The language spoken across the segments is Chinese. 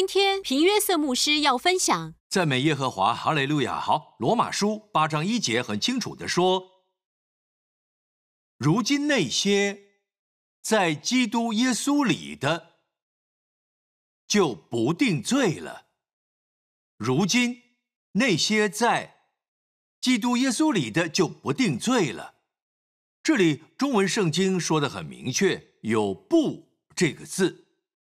今天平约瑟牧师要分享赞美耶和华，哈雷路亚。好，罗马书八章一节很清楚的说，如今那些在基督耶稣里的就不定罪了。如今那些在基督耶稣里的就不定罪了。这里中文圣经说的很明确，有“不”这个字，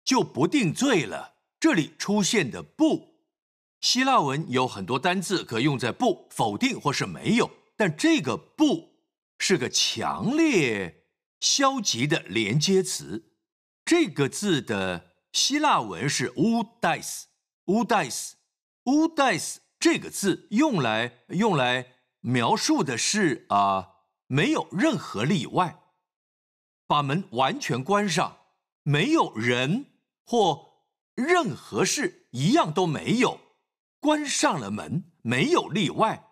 就不定罪了。这里出现的“不”，希腊文有很多单字可用在“不”否定或是没有，但这个“不”是个强烈消极的连接词。这个字的希腊文是 “udais”，udais，udais 这个字用来用来描述的是啊。没有任何例外，把门完全关上，没有人或任何事一样都没有，关上了门，没有例外。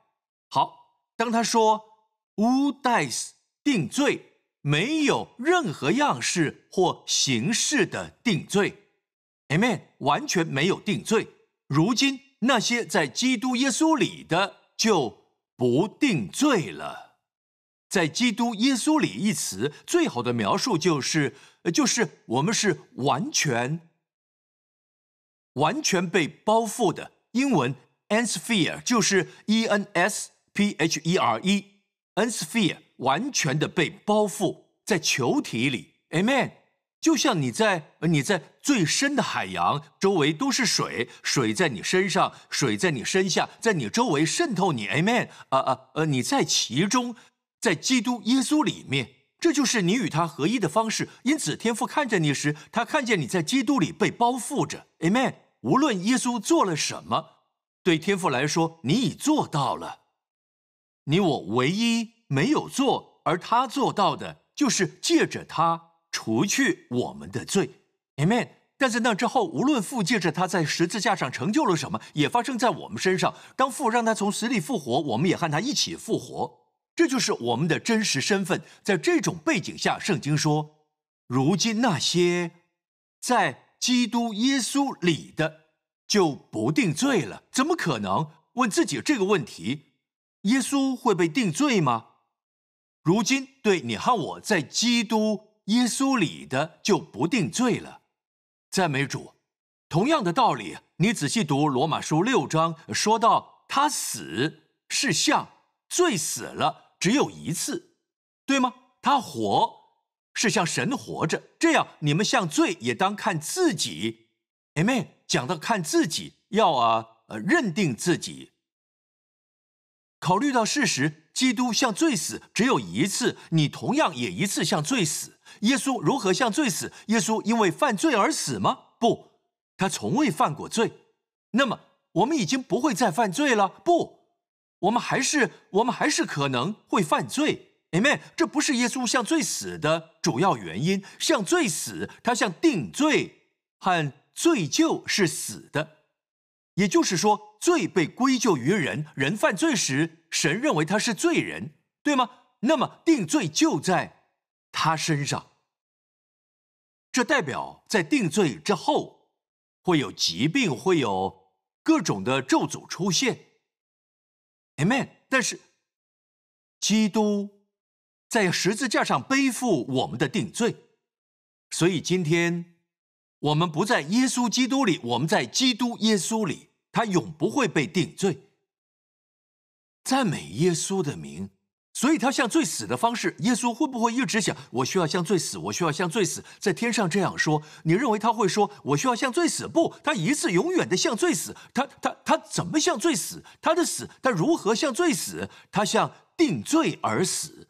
好，当他说“无代斯定罪”，没有任何样式或形式的定罪，Amen，完全没有定罪。如今那些在基督耶稣里的就不定罪了。在基督耶稣里一词最好的描述就是，就是我们是完全、完全被包覆的。英文 ensphere 就是 e n s p h e r e，ensphere 完全的被包覆在球体里。Amen。就像你在你在最深的海洋，周围都是水，水在你身上，水在你身下，在你周围渗透你。Amen。啊啊呃，你在其中。在基督耶稣里面，这就是你与他合一的方式。因此，天父看着你时，他看见你在基督里被包覆着。Amen。无论耶稣做了什么，对天父来说，你已做到了。你我唯一没有做，而他做到的，就是借着他除去我们的罪。Amen。但在那之后，无论父借着他在十字架上成就了什么，也发生在我们身上。当父让他从死里复活，我们也和他一起复活。这就是我们的真实身份。在这种背景下，圣经说：“如今那些在基督耶稣里的，就不定罪了。”怎么可能？问自己这个问题：耶稣会被定罪吗？如今对你和我在基督耶稣里的，就不定罪了。赞美主！同样的道理，你仔细读罗马书六章，说到他死是像罪死了。只有一次，对吗？他活是像神活着，这样你们像罪也当看自己。Amen。讲到看自己，要啊呃认定自己。考虑到事实，基督向罪死只有一次，你同样也一次向罪死。耶稣如何向罪死？耶稣因为犯罪而死吗？不，他从未犯过罪。那么我们已经不会再犯罪了？不。我们还是我们还是可能会犯罪，Amen。这不是耶稣向罪死的主要原因。向罪死，他向定罪和罪就是死的，也就是说，罪被归咎于人，人犯罪时，神认为他是罪人，对吗？那么定罪就在他身上。这代表在定罪之后，会有疾病，会有各种的咒诅出现。Amen。但是，基督在十字架上背负我们的定罪，所以今天我们不在耶稣基督里，我们在基督耶稣里，他永不会被定罪。赞美耶稣的名。所以他向罪死的方式，耶稣会不会一直想我需要向罪死，我需要向罪死，在天上这样说？你认为他会说我需要向罪死？不，他一次永远的向罪死。他他他怎么向罪死？他的死，他如何向罪死？他向定罪而死，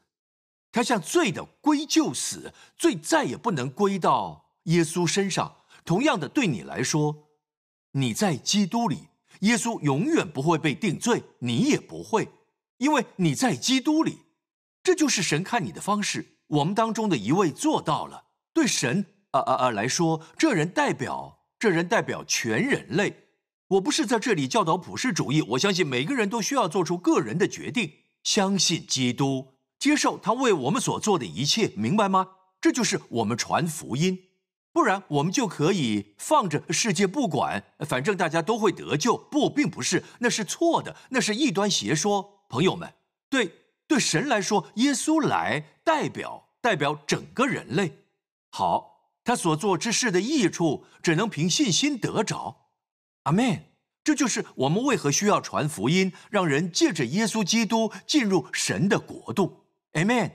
他向罪的归咎死，罪再也不能归到耶稣身上。同样的，对你来说，你在基督里，耶稣永远不会被定罪，你也不会。因为你在基督里，这就是神看你的方式。我们当中的一位做到了。对神啊啊啊来说，这人代表这人代表全人类。我不是在这里教导普世主义。我相信每个人都需要做出个人的决定，相信基督，接受他为我们所做的一切，明白吗？这就是我们传福音。不然我们就可以放着世界不管，反正大家都会得救。不，并不是，那是错的，那是异端邪说。朋友们，对对神来说，耶稣来代表代表整个人类。好，他所做之事的益处，只能凭信心得着。阿门。这就是我们为何需要传福音，让人借着耶稣基督进入神的国度。Amen，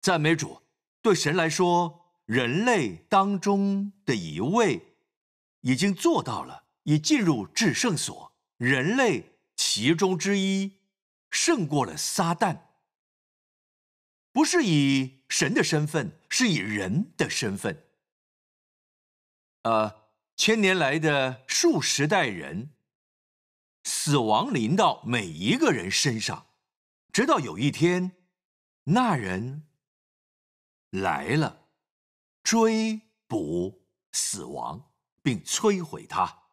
赞美主。对神来说，人类当中的一位已经做到了，已进入至圣所。人类其中之一胜过了撒旦，不是以神的身份，是以人的身份。呃，千年来的数十代人。死亡临到每一个人身上，直到有一天，那人来了，追捕死亡，并摧毁他。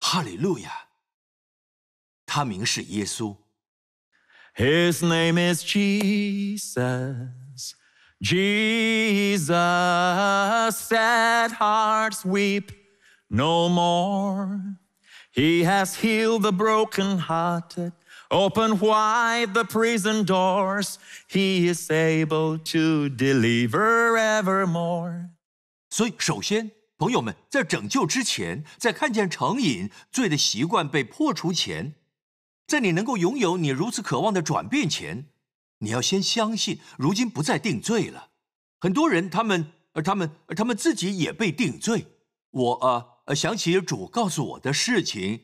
哈利路亚！他名是耶稣。His name is Jesus. Jesus, sad hearts weep no more. He has healed the brokenhearted, Open wide the prison doors. He is able to deliver evermore. 所以，首先，朋友们，在拯救之前，在看见成瘾罪的习惯被破除前，在你能够拥有你如此渴望的转变前，你要先相信，如今不再定罪了。很多人，他们，而他们，而他们自己也被定罪。我啊。呃，想起主告诉我的事情，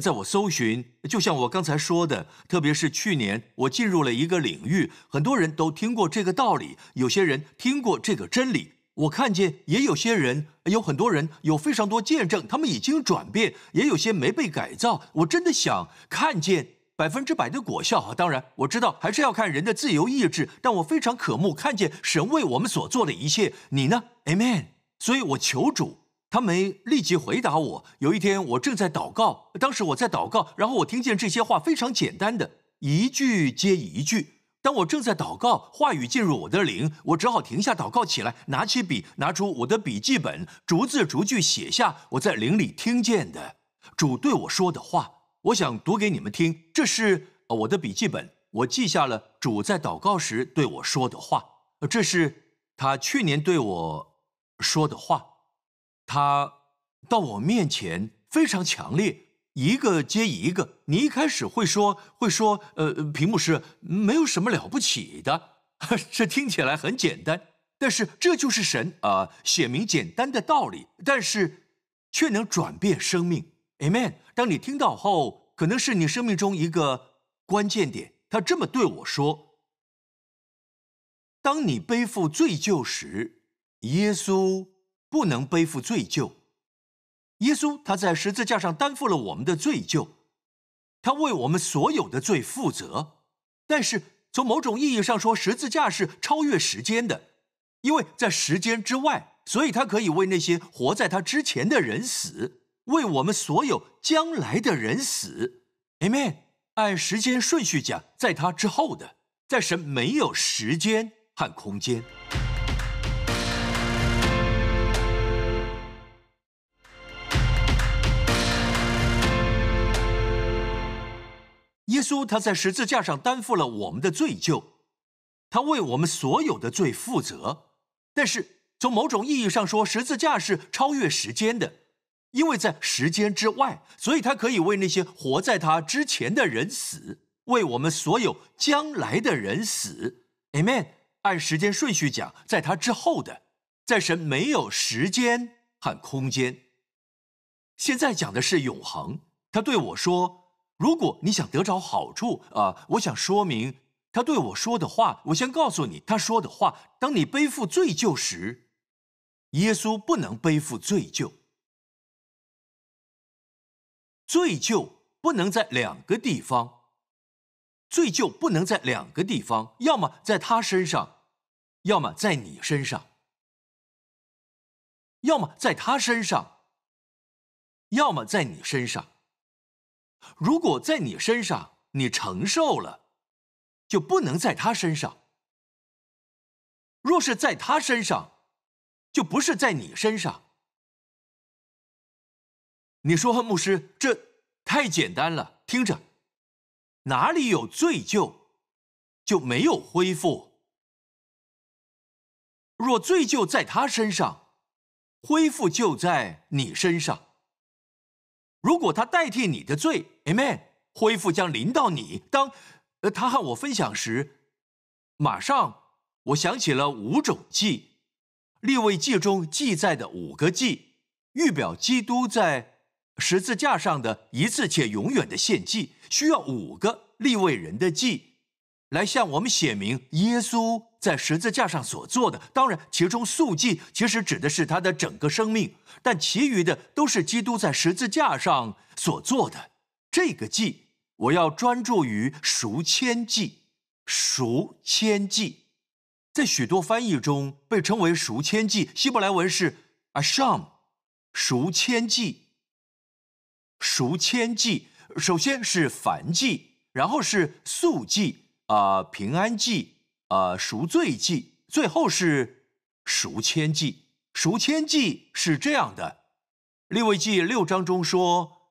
在我搜寻，就像我刚才说的，特别是去年我进入了一个领域，很多人都听过这个道理，有些人听过这个真理。我看见也有些人，有很多人有非常多见证，他们已经转变，也有些没被改造。我真的想看见百分之百的果效啊！当然，我知道还是要看人的自由意志，但我非常渴慕看见神为我们所做的一切。你呢？Amen。所以我求主。他没立即回答我。有一天，我正在祷告，当时我在祷告，然后我听见这些话非常简单的一句接一句。当我正在祷告，话语进入我的灵，我只好停下祷告起来，拿起笔，拿出我的笔记本，逐字逐句写下我在灵里听见的主对我说的话。我想读给你们听，这是我的笔记本，我记下了主在祷告时对我说的话。这是他去年对我说的话。他到我面前非常强烈，一个接一个。你一开始会说会说，呃，屏幕是没有什么了不起的，这听起来很简单。但是这就是神啊，写明简单的道理，但是却能转变生命。Amen。当你听到后，可能是你生命中一个关键点。他这么对我说：当你背负罪疚时，耶稣。不能背负罪疚，耶稣他在十字架上担负了我们的罪疚，他为我们所有的罪负责。但是从某种意义上说，十字架是超越时间的，因为在时间之外，所以他可以为那些活在他之前的人死，为我们所有将来的人死。Amen。按时间顺序讲，在他之后的，在神没有时间和空间。耶稣他在十字架上担负了我们的罪疚，他为我们所有的罪负责。但是从某种意义上说，十字架是超越时间的，因为在时间之外，所以他可以为那些活在他之前的人死，为我们所有将来的人死。Amen。按时间顺序讲，在他之后的，在神没有时间和空间。现在讲的是永恒。他对我说。如果你想得着好处啊，我想说明他对我说的话。我先告诉你，他说的话：当你背负罪疚时，耶稣不能背负罪疚。罪疚不能在两个地方，罪疚不能在两个地方，要么在他身上，要么在你身上；要么在他身上，要么在你身上。如果在你身上你承受了，就不能在他身上；若是在他身上，就不是在你身上。你说，牧师，这太简单了。听着，哪里有罪疚，就没有恢复。若罪疚在他身上，恢复就在你身上。如果他代替你的罪，Amen，恢复将临到你。当呃他和我分享时，马上我想起了五种祭，立位记中记载的五个祭，预表基督在。十字架上的一次且永远的献祭，需要五个立位人的祭，来向我们写明耶稣在十字架上所做的。当然，其中素祭其实指的是他的整个生命，但其余的都是基督在十字架上所做的。这个祭，我要专注于赎愆祭。赎愆祭，在许多翻译中被称为赎愆祭，希伯来文是 asham，赎愆祭。赎愆祭，首先是燔祭，然后是素祭，啊，平安祭，呃，赎罪祭，最后是赎愆祭。赎愆祭是这样的，《利未记》六章中说，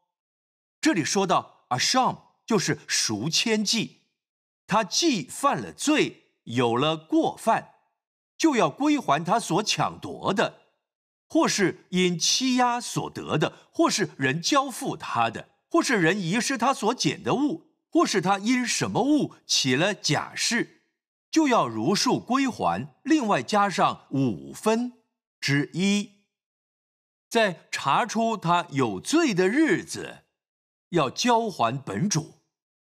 这里说到阿什就是赎愆祭，他既犯了罪，有了过犯，就要归还他所抢夺的。或是因欺压所得的，或是人交付他的，或是人遗失他所捡的物，或是他因什么物起了假释，就要如数归还，另外加上五分之一。在查出他有罪的日子，要交还本主。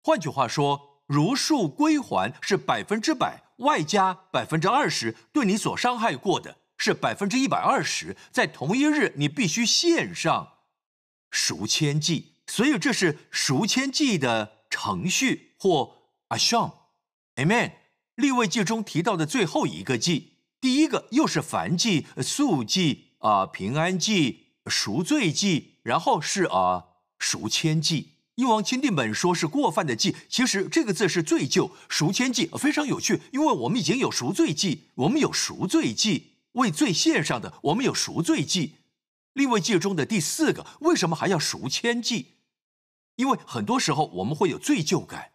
换句话说，如数归还是百分之百，外加百分之二十对你所伤害过的。是百分之一百二十，在同一日你必须献上赎愆祭，所以这是赎愆祭的程序或 asham，amen。立位记中提到的最后一个祭，第一个又是燔祭、素祭啊、平安祭、赎罪祭，然后是啊赎愆祭。英王钦定本说是过犯的祭，其实这个字是罪疚。赎愆祭非常有趣，因为我们已经有赎罪祭，我们有赎罪祭。为罪献上的，我们有赎罪祭。立位记中的第四个，为什么还要赎愆祭？因为很多时候我们会有罪疚感。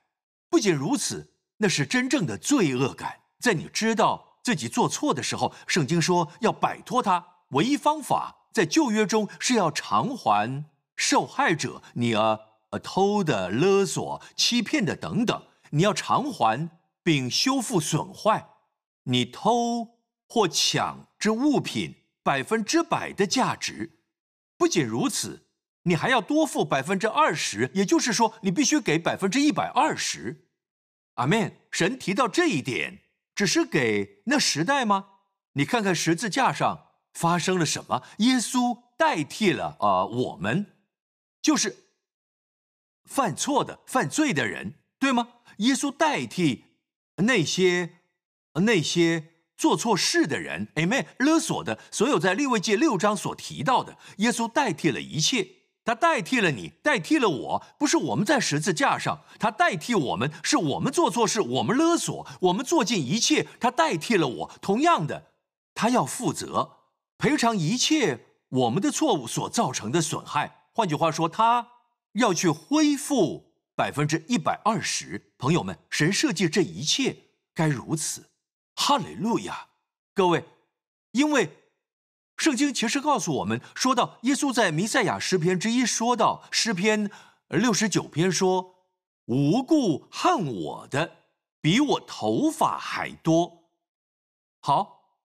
不仅如此，那是真正的罪恶感。在你知道自己做错的时候，圣经说要摆脱它。唯一方法在旧约中是要偿还受害者，你啊，偷的、勒索、欺骗的等等，你要偿还并修复损坏。你偷。或抢之物品百分之百的价值，不仅如此，你还要多付百分之二十，也就是说，你必须给百分之一百二十。阿门。神提到这一点，只是给那时代吗？你看看十字架上发生了什么？耶稣代替了啊，我们就是犯错的、犯罪的人，对吗？耶稣代替那些那些。做错事的人，Amen，勒索的所有在利未记六章所提到的，耶稣代替了一切，他代替了你，代替了我，不是我们在十字架上，他代替我们，是我们做错事，我们勒索，我们做尽一切，他代替了我。同样的，他要负责赔偿一切我们的错误所造成的损害。换句话说，他要去恢复百分之一百二十。朋友们，神设计这一切该如此。哈利路亚，各位，因为圣经其实告诉我们，说到耶稣在弥赛亚诗篇之一说到诗篇六十九篇说，无故恨我的比我头发还多。好，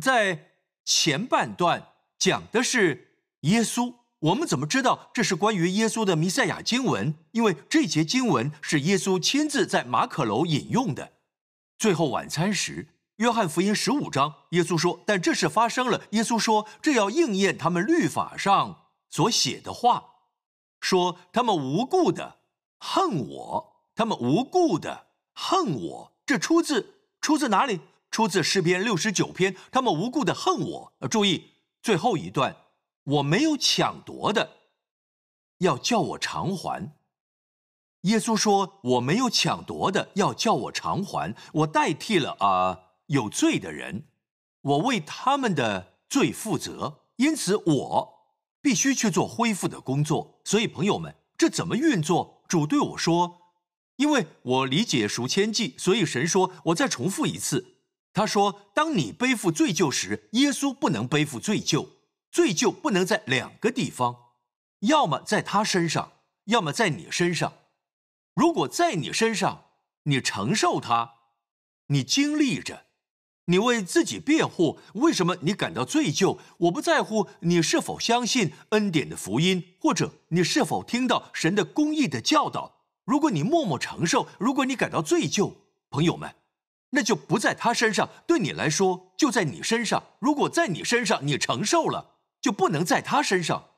在前半段讲的是耶稣，我们怎么知道这是关于耶稣的弥赛亚经文？因为这节经文是耶稣亲自在马可楼引用的。最后晚餐时，约翰福音十五章，耶稣说：“但这事发生了。”耶稣说：“这要应验他们律法上所写的话，说他们无故的恨我，他们无故的恨我。”这出自出自哪里？出自诗篇六十九篇。他们无故的恨我。注意最后一段，我没有抢夺的，要叫我偿还。耶稣说：“我没有抢夺的，要叫我偿还。我代替了啊有罪的人，我为他们的罪负责，因此我必须去做恢复的工作。所以，朋友们，这怎么运作？主对我说：“因为我理解赎千计，所以神说，我再重复一次。他说，当你背负罪疚时，耶稣不能背负罪疚，罪疚不能在两个地方，要么在他身上，要么在你身上。如果在你身上，你承受它，你经历着。”你为自己辩护，为什么你感到罪疚？我不在乎你是否相信恩典的福音，或者你是否听到神的公义的教导。如果你默默承受，如果你感到罪疚，朋友们，那就不在他身上，对你来说就在你身上。如果在你身上你承受了，就不能在他身上；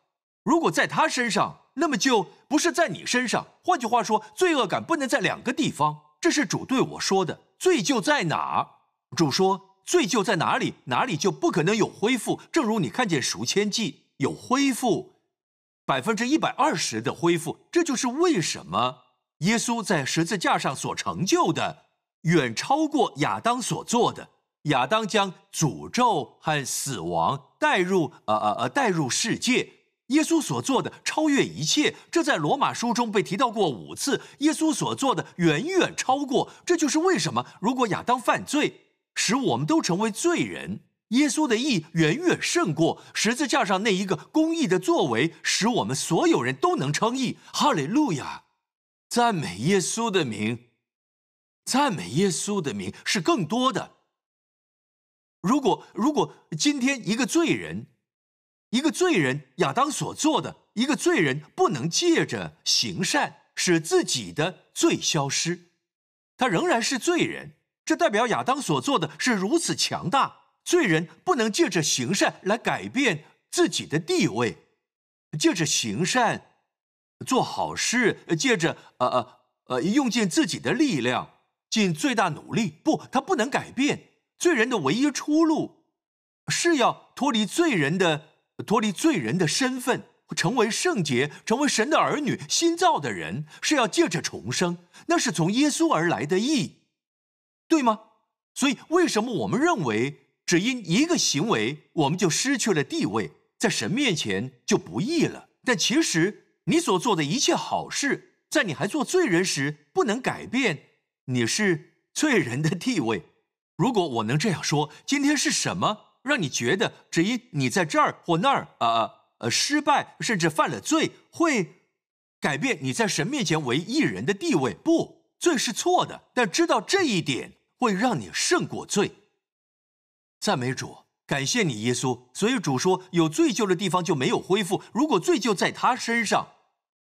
如果在他身上，那么就不是在你身上。换句话说，罪恶感不能在两个地方。这是主对我说的。罪疚在哪？主说：“罪就在哪里，哪里就不可能有恢复。正如你看见赎千计有恢复，百分之一百二十的恢复。这就是为什么耶稣在十字架上所成就的，远超过亚当所做的。亚当将诅咒和死亡带入，呃呃呃，带入世界。耶稣所做的超越一切。这在罗马书中被提到过五次。耶稣所做的远远超过。这就是为什么，如果亚当犯罪。使我们都成为罪人。耶稣的义远远胜过十字架上那一个公义的作为，使我们所有人都能称义。哈利路亚，赞美耶稣的名，赞美耶稣的名是更多的。如果如果今天一个罪人，一个罪人亚当所做的，一个罪人不能借着行善使自己的罪消失，他仍然是罪人。这代表亚当所做的是如此强大，罪人不能借着行善来改变自己的地位，借着行善做好事，借着呃呃呃用尽自己的力量，尽最大努力，不，他不能改变。罪人的唯一出路是要脱离罪人的脱离罪人的身份，成为圣洁，成为神的儿女，新造的人是要借着重生，那是从耶稣而来的义。对吗？所以为什么我们认为只因一个行为，我们就失去了地位，在神面前就不义了？但其实你所做的一切好事，在你还做罪人时，不能改变你是罪人的地位。如果我能这样说，今天是什么让你觉得只因你在这儿或那儿啊呃失败，甚至犯了罪，会改变你在神面前为义人的地位？不，罪是错的，但知道这一点。会让你胜过罪。赞美主，感谢你，耶稣。所以主说，有罪疚的地方就没有恢复。如果罪疚在他身上，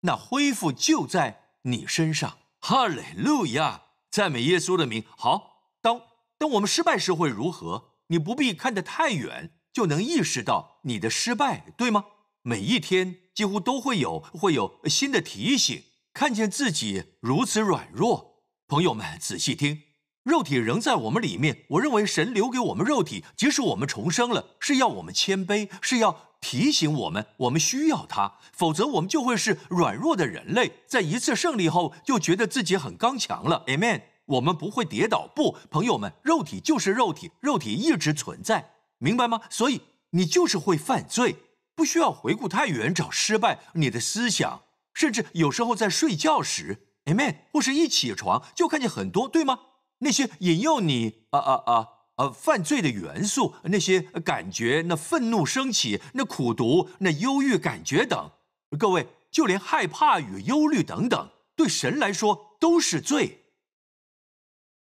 那恢复就在你身上。哈利路亚，赞美耶稣的名。好，当当我们失败时会如何？你不必看得太远，就能意识到你的失败，对吗？每一天几乎都会有会有新的提醒，看见自己如此软弱。朋友们，仔细听。肉体仍在我们里面。我认为神留给我们肉体，即使我们重生了，是要我们谦卑，是要提醒我们，我们需要它，否则我们就会是软弱的人类。在一次胜利后，就觉得自己很刚强了。Amen。我们不会跌倒。不，朋友们，肉体就是肉体，肉体一直存在，明白吗？所以你就是会犯罪，不需要回顾太远找失败。你的思想，甚至有时候在睡觉时，Amen，或是一起床就看见很多，对吗？那些引诱你啊啊啊啊犯罪的元素，那些感觉，那愤怒升起，那苦毒，那忧郁感觉等，各位，就连害怕与忧虑等等，对神来说都是罪。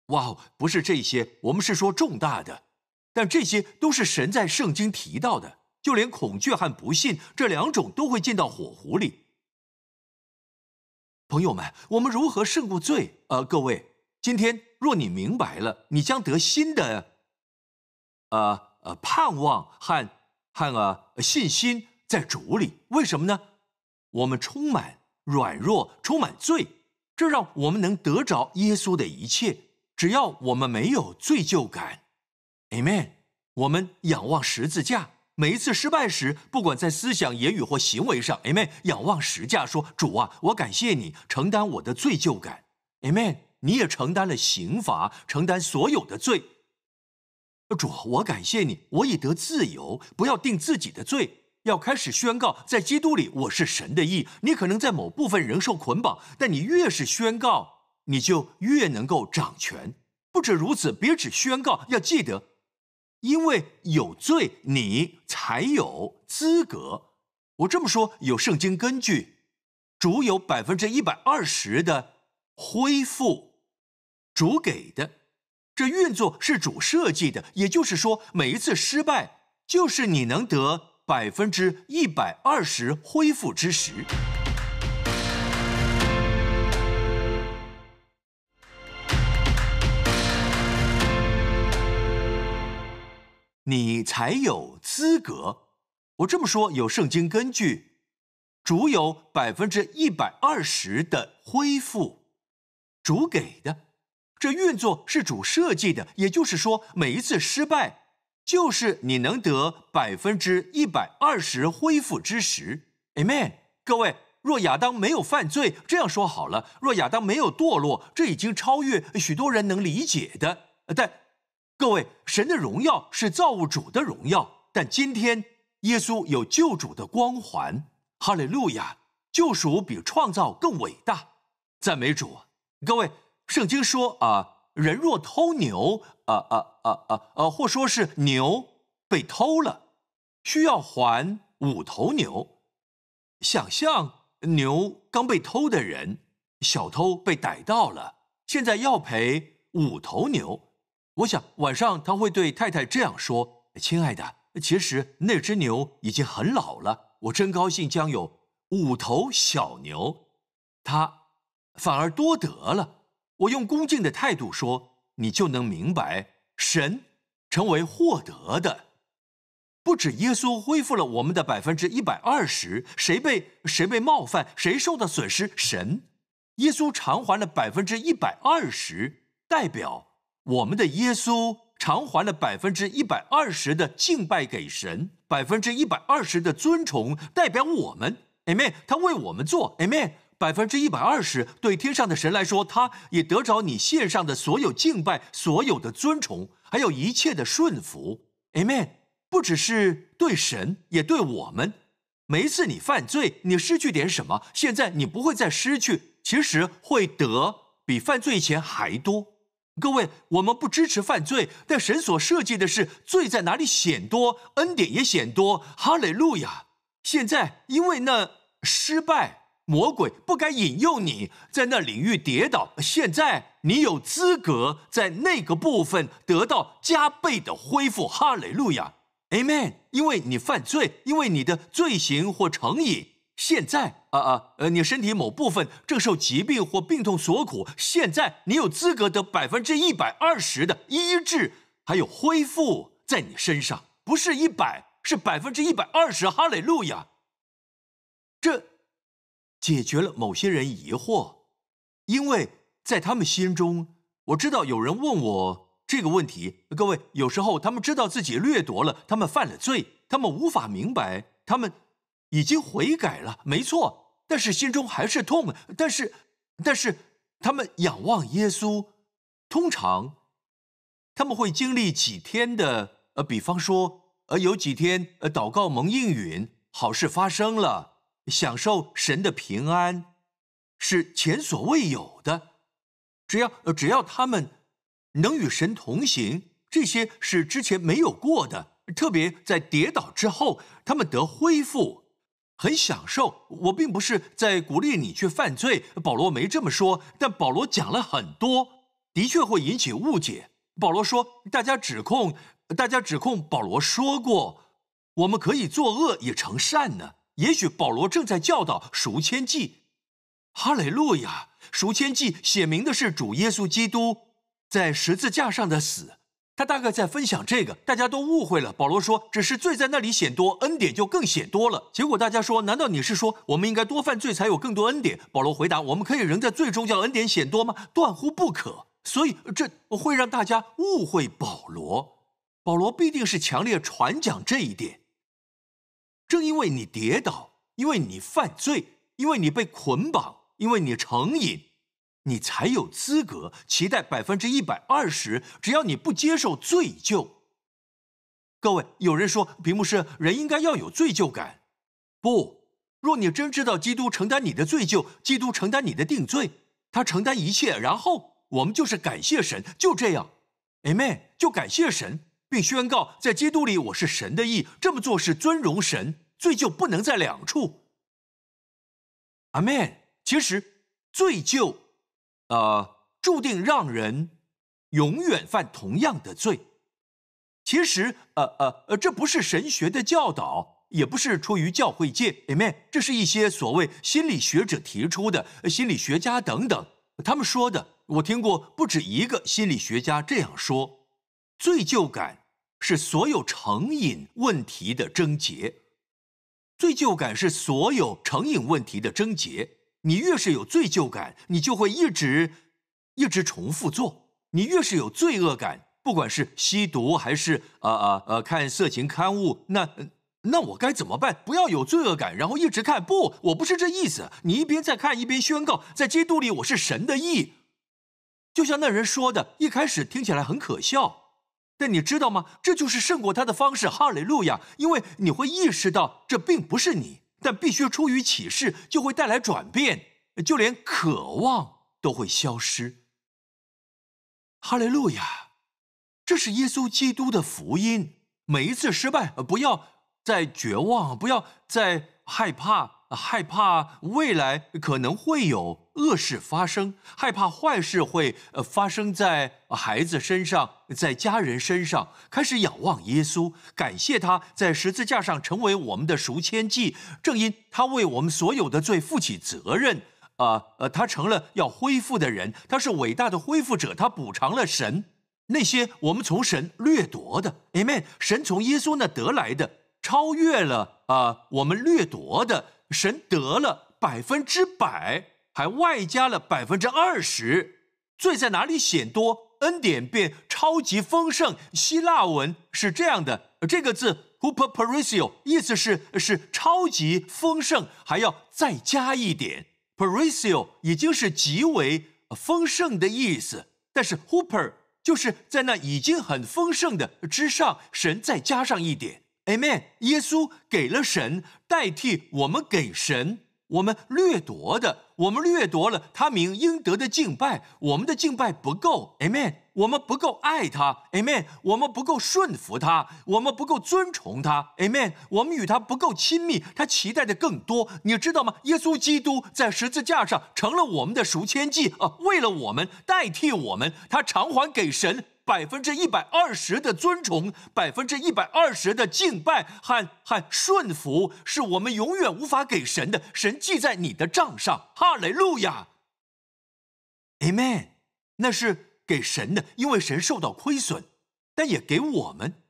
哇，不是这些，我们是说重大的，但这些都是神在圣经提到的，就连恐惧和不信这两种都会进到火湖里。朋友们，我们如何胜过罪？呃，各位。今天，若你明白了，你将得新的，呃呃盼望和和呃信心在主里。为什么呢？我们充满软弱，充满罪，这让我们能得着耶稣的一切。只要我们没有罪疚感，Amen。我们仰望十字架，每一次失败时，不管在思想、言语或行为上，Amen。仰望十字架，说：“主啊，我感谢你承担我的罪疚感，Amen。”你也承担了刑罚，承担所有的罪。主，我感谢你，我已得自由，不要定自己的罪，要开始宣告，在基督里我是神的义。你可能在某部分仍受捆绑，但你越是宣告，你就越能够掌权。不止如此，别只宣告，要记得，因为有罪，你才有资格。我这么说有圣经根据，主有百分之一百二十的恢复，主给的。这运作是主设计的，也就是说，每一次失败就是你能得百分之一百二十恢复之时。你才有资格。我这么说有圣经根据，主有百分之一百二十的恢复，主给的。这运作是主设计的，也就是说，每一次失败就是你能得百分之一百二十恢复之时。Amen。各位，若亚当没有犯罪，这样说好了，若亚当没有堕落，这已经超越许多人能理解的。但各位，神的荣耀是造物主的荣耀，但今天耶稣有救主的光环。哈利路亚！救赎比创造更伟大。赞美主，各位。圣经说啊，人若偷牛，啊啊啊啊啊，或说是牛被偷了，需要还五头牛。想象牛刚被偷的人，小偷被逮到了，现在要赔五头牛。我想晚上他会对太太这样说：“亲爱的，其实那只牛已经很老了，我真高兴将有五头小牛，他反而多得了。”我用恭敬的态度说，你就能明白，神成为获得的，不止耶稣恢复了我们的百分之一百二十，谁被谁被冒犯，谁受到损失，神。耶稣偿还了百分之一百二十，代表我们的耶稣偿还了百分之一百二十的敬拜给神，百分之一百二十的尊崇，代表我们，amen，他为我们做，amen。百分之一百二十，对天上的神来说，他也得着你献上的所有敬拜、所有的尊崇，还有一切的顺服。Amen。不只是对神，也对我们。每一次你犯罪，你失去点什么，现在你不会再失去，其实会得比犯罪前还多。各位，我们不支持犯罪，但神所设计的是，罪在哪里显多，恩典也显多。哈利路亚！现在因为那失败。魔鬼不该引诱你在那领域跌倒。现在你有资格在那个部分得到加倍的恢复。哈利路亚，Amen。因为你犯罪，因为你的罪行或成瘾，现在啊啊呃，你身体某部分正受疾病或病痛所苦。现在你有资格得百分之一百二十的医治，还有恢复在你身上，不是一百，是百分之一百二十。哈利路亚，这。解决了某些人疑惑，因为在他们心中，我知道有人问我这个问题。各位，有时候他们知道自己掠夺了，他们犯了罪，他们无法明白，他们已经悔改了，没错，但是心中还是痛。但是，但是他们仰望耶稣，通常他们会经历几天的，呃，比方说，呃，有几天，呃，祷告蒙应允，好事发生了。享受神的平安是前所未有的，只要只要他们能与神同行，这些是之前没有过的。特别在跌倒之后，他们得恢复，很享受。我并不是在鼓励你去犯罪，保罗没这么说。但保罗讲了很多，的确会引起误解。保罗说，大家指控，大家指控保罗说过，我们可以作恶也成善呢。也许保罗正在教导赎千记，哈雷路亚！赎千记写明的是主耶稣基督在十字架上的死。他大概在分享这个，大家都误会了。保罗说，只是罪在那里显多，恩典就更显多了。结果大家说，难道你是说我们应该多犯罪才有更多恩典？保罗回答，我们可以仍在罪中叫恩典显多吗？断乎不可。所以这会让大家误会保罗。保罗必定是强烈传讲这一点。正因为你跌倒，因为你犯罪，因为你被捆绑，因为你成瘾，你才有资格期待百分之一百二十。只要你不接受罪疚，各位，有人说，屏幕是人应该要有罪疚感。不，若你真知道基督承担你的罪疚，基督承担你的定罪，他承担一切，然后我们就是感谢神，就这样，Amen，就感谢神，并宣告在基督里我是神的义，这么做是尊荣神，罪疚不能在两处。阿门。其实罪疚，呃，注定让人永远犯同样的罪。其实，呃呃呃，这不是神学的教导，也不是出于教会界，Amen。这是一些所谓心理学者提出的，心理学家等等，他们说的。我听过不止一个心理学家这样说：罪疚感是所有成瘾问题的症结。罪疚感是所有成瘾问题的症结。你越是有罪疚感，你就会一直一直重复做。你越是有罪恶感，不管是吸毒还是呃呃呃看色情刊物，那那我该怎么办？不要有罪恶感，然后一直看。不，我不是这意思。你一边在看，一边宣告，在基督里我是神的义。就像那人说的，一开始听起来很可笑，但你知道吗？这就是胜过他的方式。哈利路亚！因为你会意识到这并不是你。但必须出于启示，就会带来转变，就连渴望都会消失。哈利路亚，这是耶稣基督的福音。每一次失败，不要再绝望，不要再害怕。害怕未来可能会有恶事发生，害怕坏事会呃发生在孩子身上，在家人身上。开始仰望耶稣，感谢他在十字架上成为我们的赎千祭，正因他为我们所有的罪负起责任，啊呃，他成了要恢复的人，他是伟大的恢复者，他补偿了神那些我们从神掠夺的，Amen。神从耶稣那得来的，超越了啊我们掠夺的。神得了百分之百，还外加了百分之二十，罪在哪里显多，恩典变超级丰盛。希腊文是这样的，这个字 huperperisio 意思是是超级丰盛，还要再加一点。perisio 已经是极为丰盛的意思，但是 huper 就是在那已经很丰盛的之上，神再加上一点。Amen。耶稣给了神代替我们给神，我们掠夺的，我们掠夺了他名应得的敬拜，我们的敬拜不够。Amen。我们不够爱他。Amen。我们不够顺服他，我们不够尊崇他。Amen。我们与他不够亲密，他期待的更多。你知道吗？耶稣基督在十字架上成了我们的赎千祭啊，为了我们代替我们，他偿还给神。百分之一百二十的尊崇，百分之一百二十的敬拜和和顺服，是我们永远无法给神的。神记在你的账上，哈雷路亚，Amen。那是给神的，因为神受到亏损，但也给我们，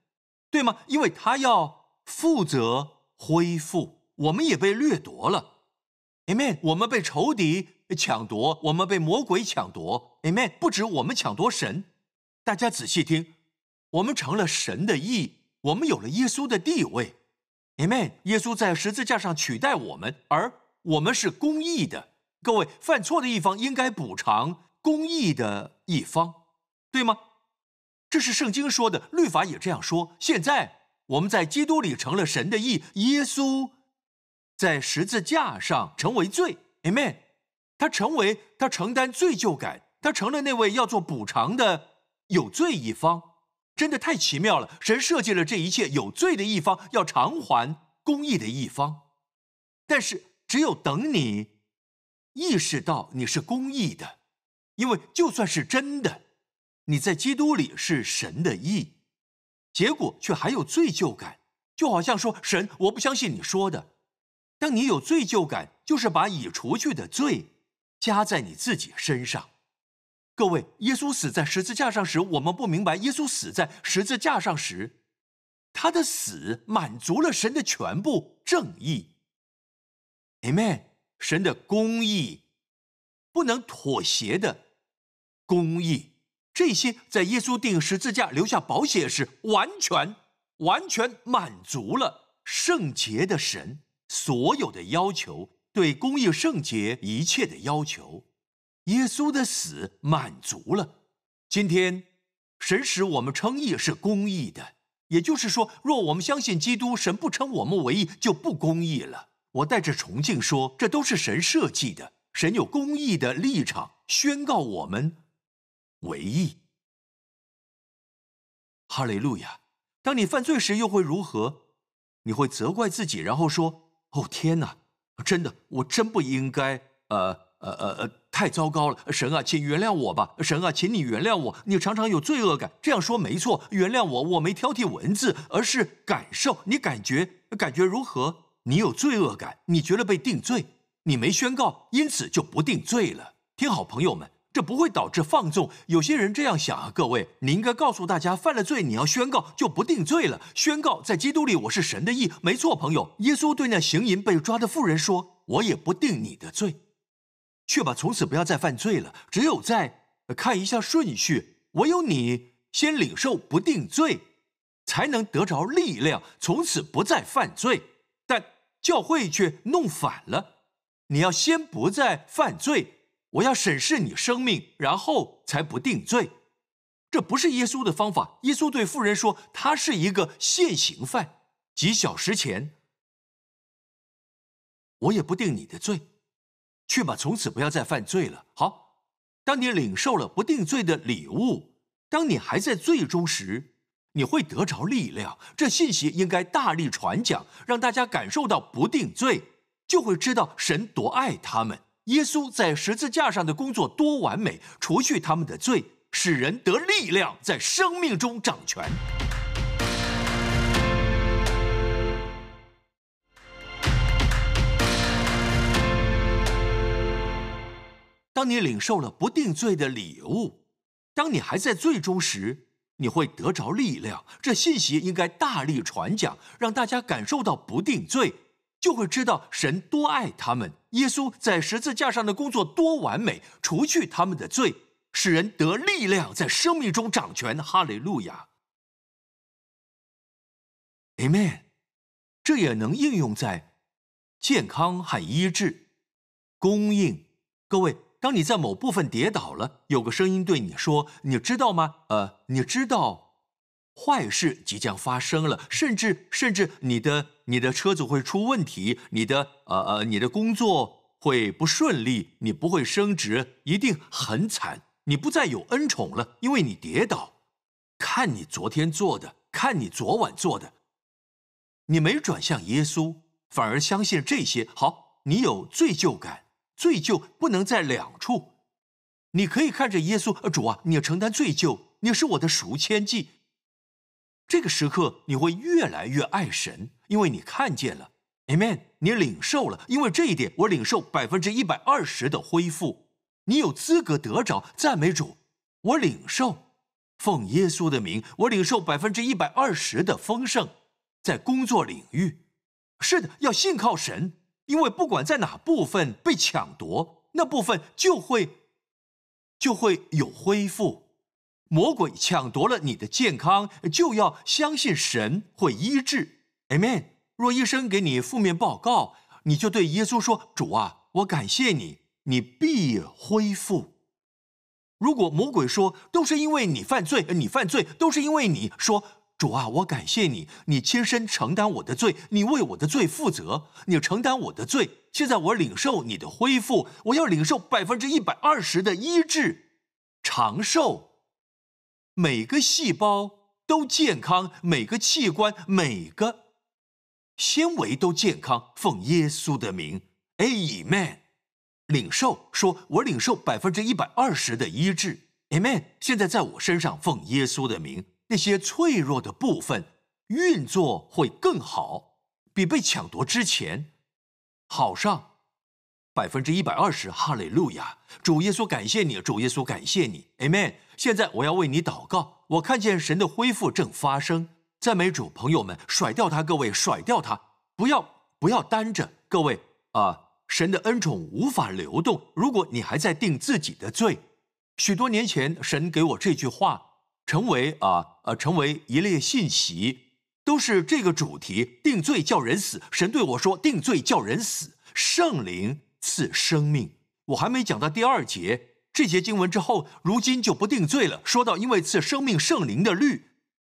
对吗？因为他要负责恢复，我们也被掠夺了，Amen。我们被仇敌抢夺，我们被魔鬼抢夺，Amen。不止我们抢夺神。大家仔细听，我们成了神的义，我们有了耶稣的地位，Amen。耶稣在十字架上取代我们，而我们是公义的。各位，犯错的一方应该补偿公义的一方，对吗？这是圣经说的，律法也这样说。现在我们在基督里成了神的义，耶稣在十字架上成为罪，Amen。他成为他承担罪疚感，他成了那位要做补偿的。有罪一方真的太奇妙了，神设计了这一切，有罪的一方要偿还公义的一方，但是只有等你意识到你是公义的，因为就算是真的，你在基督里是神的义，结果却还有罪疚感，就好像说神，我不相信你说的。当你有罪疚感，就是把已除去的罪加在你自己身上。各位，耶稣死在十字架上时，我们不明白，耶稣死在十字架上时，他的死满足了神的全部正义。Amen，神的公义不能妥协的公义，这些在耶稣钉十字架留下宝血时，完全完全满足了圣洁的神所有的要求，对公义圣洁一切的要求。耶稣的死满足了。今天，神使我们称义是公义的。也就是说，若我们相信基督，神不称我们为义，就不公义了。我带着崇敬说，这都是神设计的，神有公义的立场，宣告我们为义。哈利路亚！当你犯罪时，又会如何？你会责怪自己，然后说：“哦，天哪，真的，我真不应该。”呃。呃呃呃，太糟糕了！神啊，请原谅我吧！神啊，请你原谅我。你常常有罪恶感，这样说没错。原谅我，我没挑剔文字，而是感受。你感觉感觉如何？你有罪恶感，你觉得被定罪，你没宣告，因此就不定罪了。听好，朋友们，这不会导致放纵。有些人这样想啊，各位，你应该告诉大家，犯了罪你要宣告，就不定罪了。宣告在基督里我是神的义，没错，朋友。耶稣对那行淫被抓的妇人说：“我也不定你的罪。”却把从此不要再犯罪了。只有在看一下顺序，唯有你先领受不定罪，才能得着力量，从此不再犯罪。但教会却弄反了，你要先不再犯罪，我要审视你生命，然后才不定罪。这不是耶稣的方法。耶稣对妇人说，他是一个现行犯。几小时前，我也不定你的罪。去吧从此不要再犯罪了。好，当你领受了不定罪的礼物，当你还在罪中时，你会得着力量。这信息应该大力传讲，让大家感受到不定罪，就会知道神多爱他们。耶稣在十字架上的工作多完美，除去他们的罪，使人得力量，在生命中掌权。当你领受了不定罪的礼物，当你还在罪中时，你会得着力量。这信息应该大力传讲，让大家感受到不定罪，就会知道神多爱他们。耶稣在十字架上的工作多完美，除去他们的罪，使人得力量，在生命中掌权。哈利路亚，Amen。这也能应用在健康和医治、供应。各位。当你在某部分跌倒了，有个声音对你说：“你知道吗？呃，你知道坏事即将发生了，甚至甚至你的你的车子会出问题，你的呃呃你的工作会不顺利，你不会升职，一定很惨，你不再有恩宠了，因为你跌倒。看你昨天做的，看你昨晚做的，你没转向耶稣，反而相信这些。好，你有罪疚感。”罪疚不能在两处，你可以看着耶稣，主啊，你要承担罪疚，你是我的赎千祭。这个时刻你会越来越爱神，因为你看见了，Amen，你领受了，因为这一点我领受百分之一百二十的恢复，你有资格得着赞美主，我领受，奉耶稣的名，我领受百分之一百二十的丰盛，在工作领域，是的，要信靠神。因为不管在哪部分被抢夺，那部分就会就会有恢复。魔鬼抢夺了你的健康，就要相信神会医治。Amen。若医生给你负面报告，你就对耶稣说：“主啊，我感谢你，你必恢复。”如果魔鬼说都是因为你犯罪，你犯罪都是因为你说。主啊，我感谢你，你亲身承担我的罪，你为我的罪负责，你承担我的罪。现在我领受你的恢复，我要领受百分之一百二十的医治、长寿，每个细胞都健康，每个器官、每个纤维都健康。奉耶稣的名，Amen。领受，说我领受百分之一百二十的医治，Amen。现在在我身上，奉耶稣的名。那些脆弱的部分运作会更好，比被抢夺之前好上百分之一百二十。哈利路亚，主耶稣感谢你，主耶稣感谢你，Amen。现在我要为你祷告，我看见神的恢复正发生。赞美主，朋友们，甩掉他，各位甩掉他，不要不要担着，各位啊，神的恩宠无法流动。如果你还在定自己的罪，许多年前神给我这句话。成为啊呃，成为一列信息，都是这个主题：定罪叫人死。神对我说：“定罪叫人死，圣灵赐生命。”我还没讲到第二节，这节经文之后，如今就不定罪了。说到因为赐生命圣灵的律，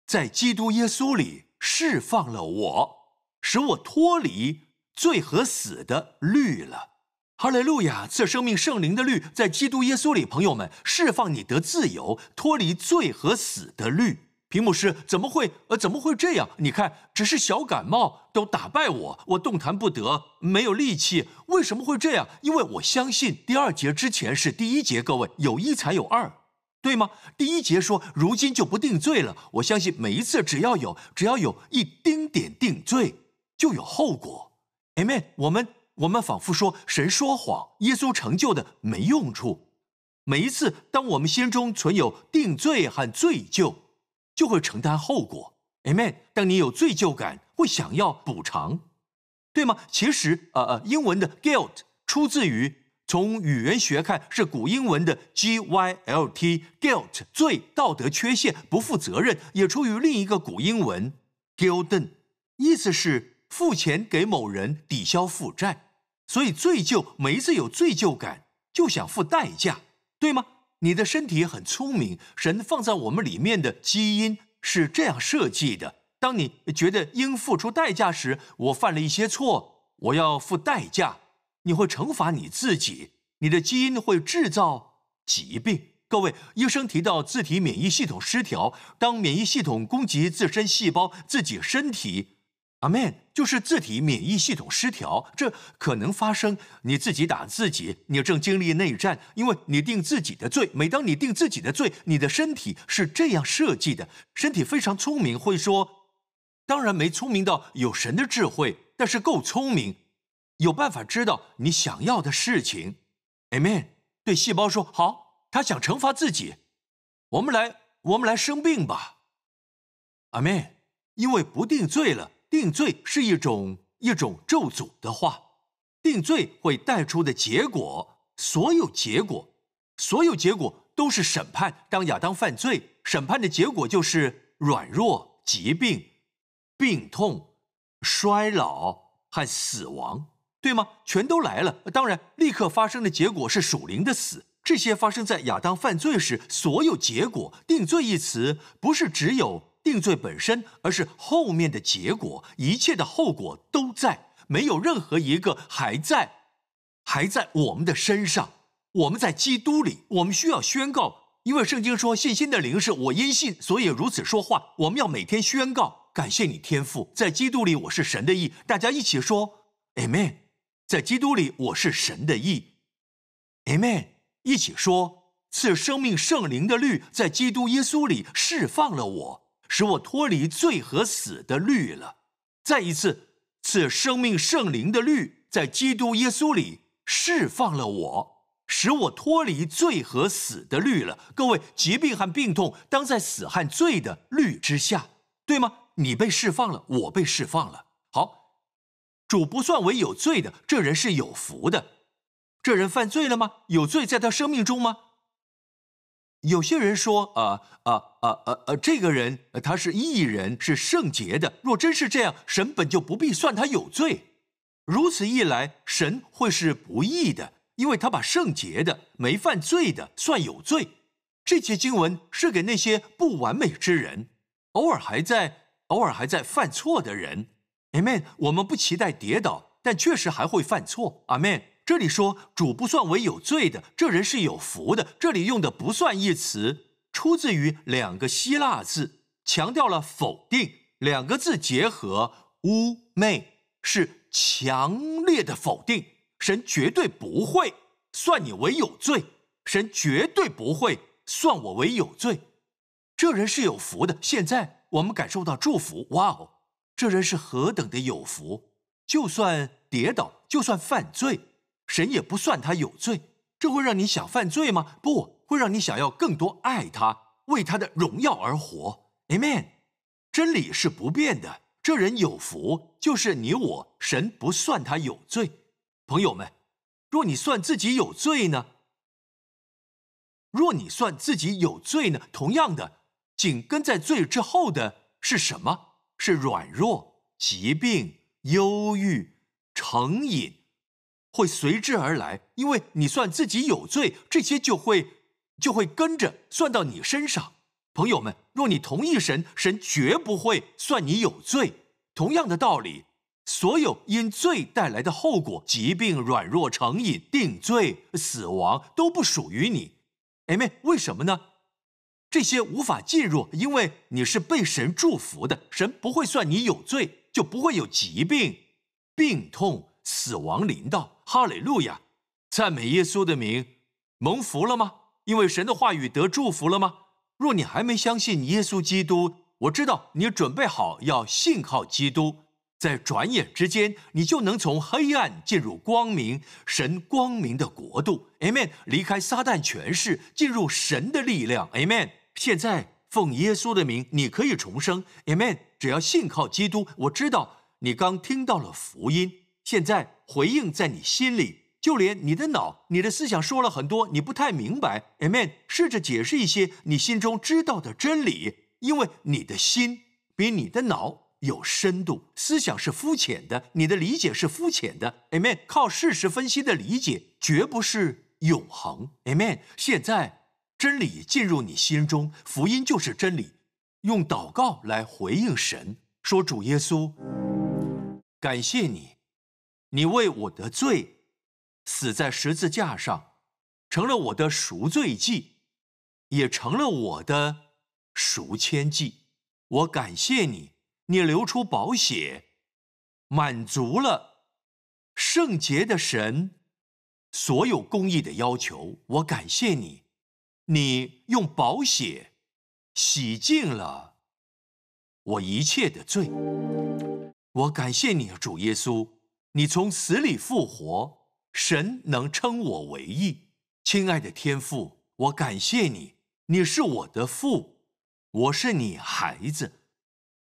在基督耶稣里释放了我，使我脱离罪和死的律了。哈利路亚！赐生命圣灵的律在基督耶稣里，朋友们，释放你得自由，脱离罪和死的律。屏幕师怎么会？呃，怎么会这样？你看，只是小感冒都打败我，我动弹不得，没有力气。为什么会这样？因为我相信第二节之前是第一节。各位，有一才有二，对吗？第一节说，如今就不定罪了。我相信每一次只要有只要有一丁点定罪，就有后果。Amen。我们我们仿佛说神说谎，耶稣成就的没用处。每一次当我们心中存有定罪和罪疚。就会承担后果，Amen。当你有罪疚感，会想要补偿，对吗？其实，呃呃，英文的 guilt 出自于从语言学看是古英文的 g y l t，guilt 罪、道德缺陷、不负责任，也出于另一个古英文 guilden，意思是付钱给某人抵消负债。所以罪疚，每一次有罪疚感，就想付代价，对吗？你的身体很聪明，神放在我们里面的基因是这样设计的。当你觉得应付出代价时，我犯了一些错，我要付代价，你会惩罚你自己，你的基因会制造疾病。各位，医生提到自体免疫系统失调，当免疫系统攻击自身细胞，自己身体。阿门，就是自体免疫系统失调，这可能发生。你自己打自己，你正经历内战，因为你定自己的罪。每当你定自己的罪，你的身体是这样设计的。身体非常聪明，会说，当然没聪明到有神的智慧，但是够聪明，有办法知道你想要的事情。Amen。对细胞说，好，他想惩罚自己，我们来，我们来生病吧。阿门。因为不定罪了。定罪是一种一种咒诅的话，定罪会带出的结果，所有结果，所有结果都是审判。当亚当犯罪，审判的结果就是软弱、疾病、病痛、衰老和死亡，对吗？全都来了。当然，立刻发生的结果是属灵的死。这些发生在亚当犯罪时，所有结果。定罪一词不是只有。定罪本身，而是后面的结果，一切的后果都在，没有任何一个还在，还在我们的身上。我们在基督里，我们需要宣告，因为圣经说信心的灵是我因信，所以如此说话。我们要每天宣告，感谢你天父，在基督里我是神的义。大家一起说，Amen。在基督里我是神的义，Amen。一起说，赐生命圣灵的律在基督耶稣里释放了我。使我脱离罪和死的律了。再一次，赐生命圣灵的律在基督耶稣里释放了我，使我脱离罪和死的律了。各位，疾病和病痛当在死和罪的律之下，对吗？你被释放了，我被释放了。好，主不算为有罪的，这人是有福的。这人犯罪了吗？有罪在他生命中吗？有些人说，啊啊啊啊啊，这个人他是义人，是圣洁的。若真是这样，神本就不必算他有罪。如此一来，神会是不义的，因为他把圣洁的、没犯罪的算有罪。这节经文是给那些不完美之人，偶尔还在、偶尔还在犯错的人。Amen。我们不期待跌倒，但确实还会犯错。Amen。这里说主不算为有罪的，这人是有福的。这里用的“不算”一词，出自于两个希腊字，强调了否定。两个字结合，污蔑是强烈的否定。神绝对不会算你为有罪，神绝对不会算我为有罪。这人是有福的。现在我们感受到祝福，哇哦，这人是何等的有福！就算跌倒，就算犯罪。神也不算他有罪，这会让你想犯罪吗？不会让你想要更多爱他，为他的荣耀而活。Amen。真理是不变的。这人有福，就是你我。神不算他有罪。朋友们，若你算自己有罪呢？若你算自己有罪呢？同样的，紧跟在罪之后的是什么？是软弱、疾病、忧郁、成瘾。会随之而来，因为你算自己有罪，这些就会就会跟着算到你身上。朋友们，若你同意神，神绝不会算你有罪。同样的道理，所有因罪带来的后果，疾病、软弱、成瘾、定罪、死亡，都不属于你。哎妹，为什么呢？这些无法进入，因为你是被神祝福的，神不会算你有罪，就不会有疾病、病痛、死亡临到。哈利路亚，赞美耶稣的名，蒙福了吗？因为神的话语得祝福了吗？若你还没相信耶稣基督，我知道你准备好要信靠基督，在转眼之间，你就能从黑暗进入光明，神光明的国度。Amen。离开撒旦权势，进入神的力量。Amen。现在奉耶稣的名，你可以重生。Amen。只要信靠基督，我知道你刚听到了福音，现在回应在你心里。就连你的脑、你的思想说了很多你不太明白，Amen。试着解释一些你心中知道的真理，因为你的心比你的脑有深度，思想是肤浅的，你的理解是肤浅的，Amen。靠事实分析的理解绝不是永恒，Amen。现在真理进入你心中，福音就是真理，用祷告来回应神，说主耶稣，感谢你，你为我的罪。死在十字架上，成了我的赎罪祭，也成了我的赎愆祭。我感谢你，你流出宝血，满足了圣洁的神所有公义的要求。我感谢你，你用宝血洗净了我一切的罪。我感谢你，主耶稣，你从死里复活。神能称我为义，亲爱的天父，我感谢你，你是我的父，我是你孩子。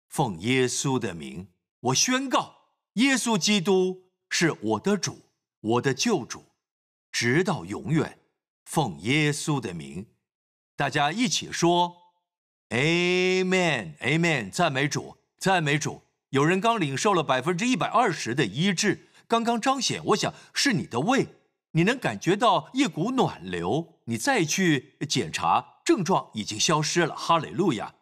奉耶稣的名，我宣告，耶稣基督是我的主，我的救主，直到永远。奉耶稣的名，大家一起说：Amen，Amen，赞美主，赞美主。有人刚领受了百分之一百二十的医治。刚刚彰显，我想是你的胃，你能感觉到一股暖流。你再去检查，症状已经消失了。哈雷路亚！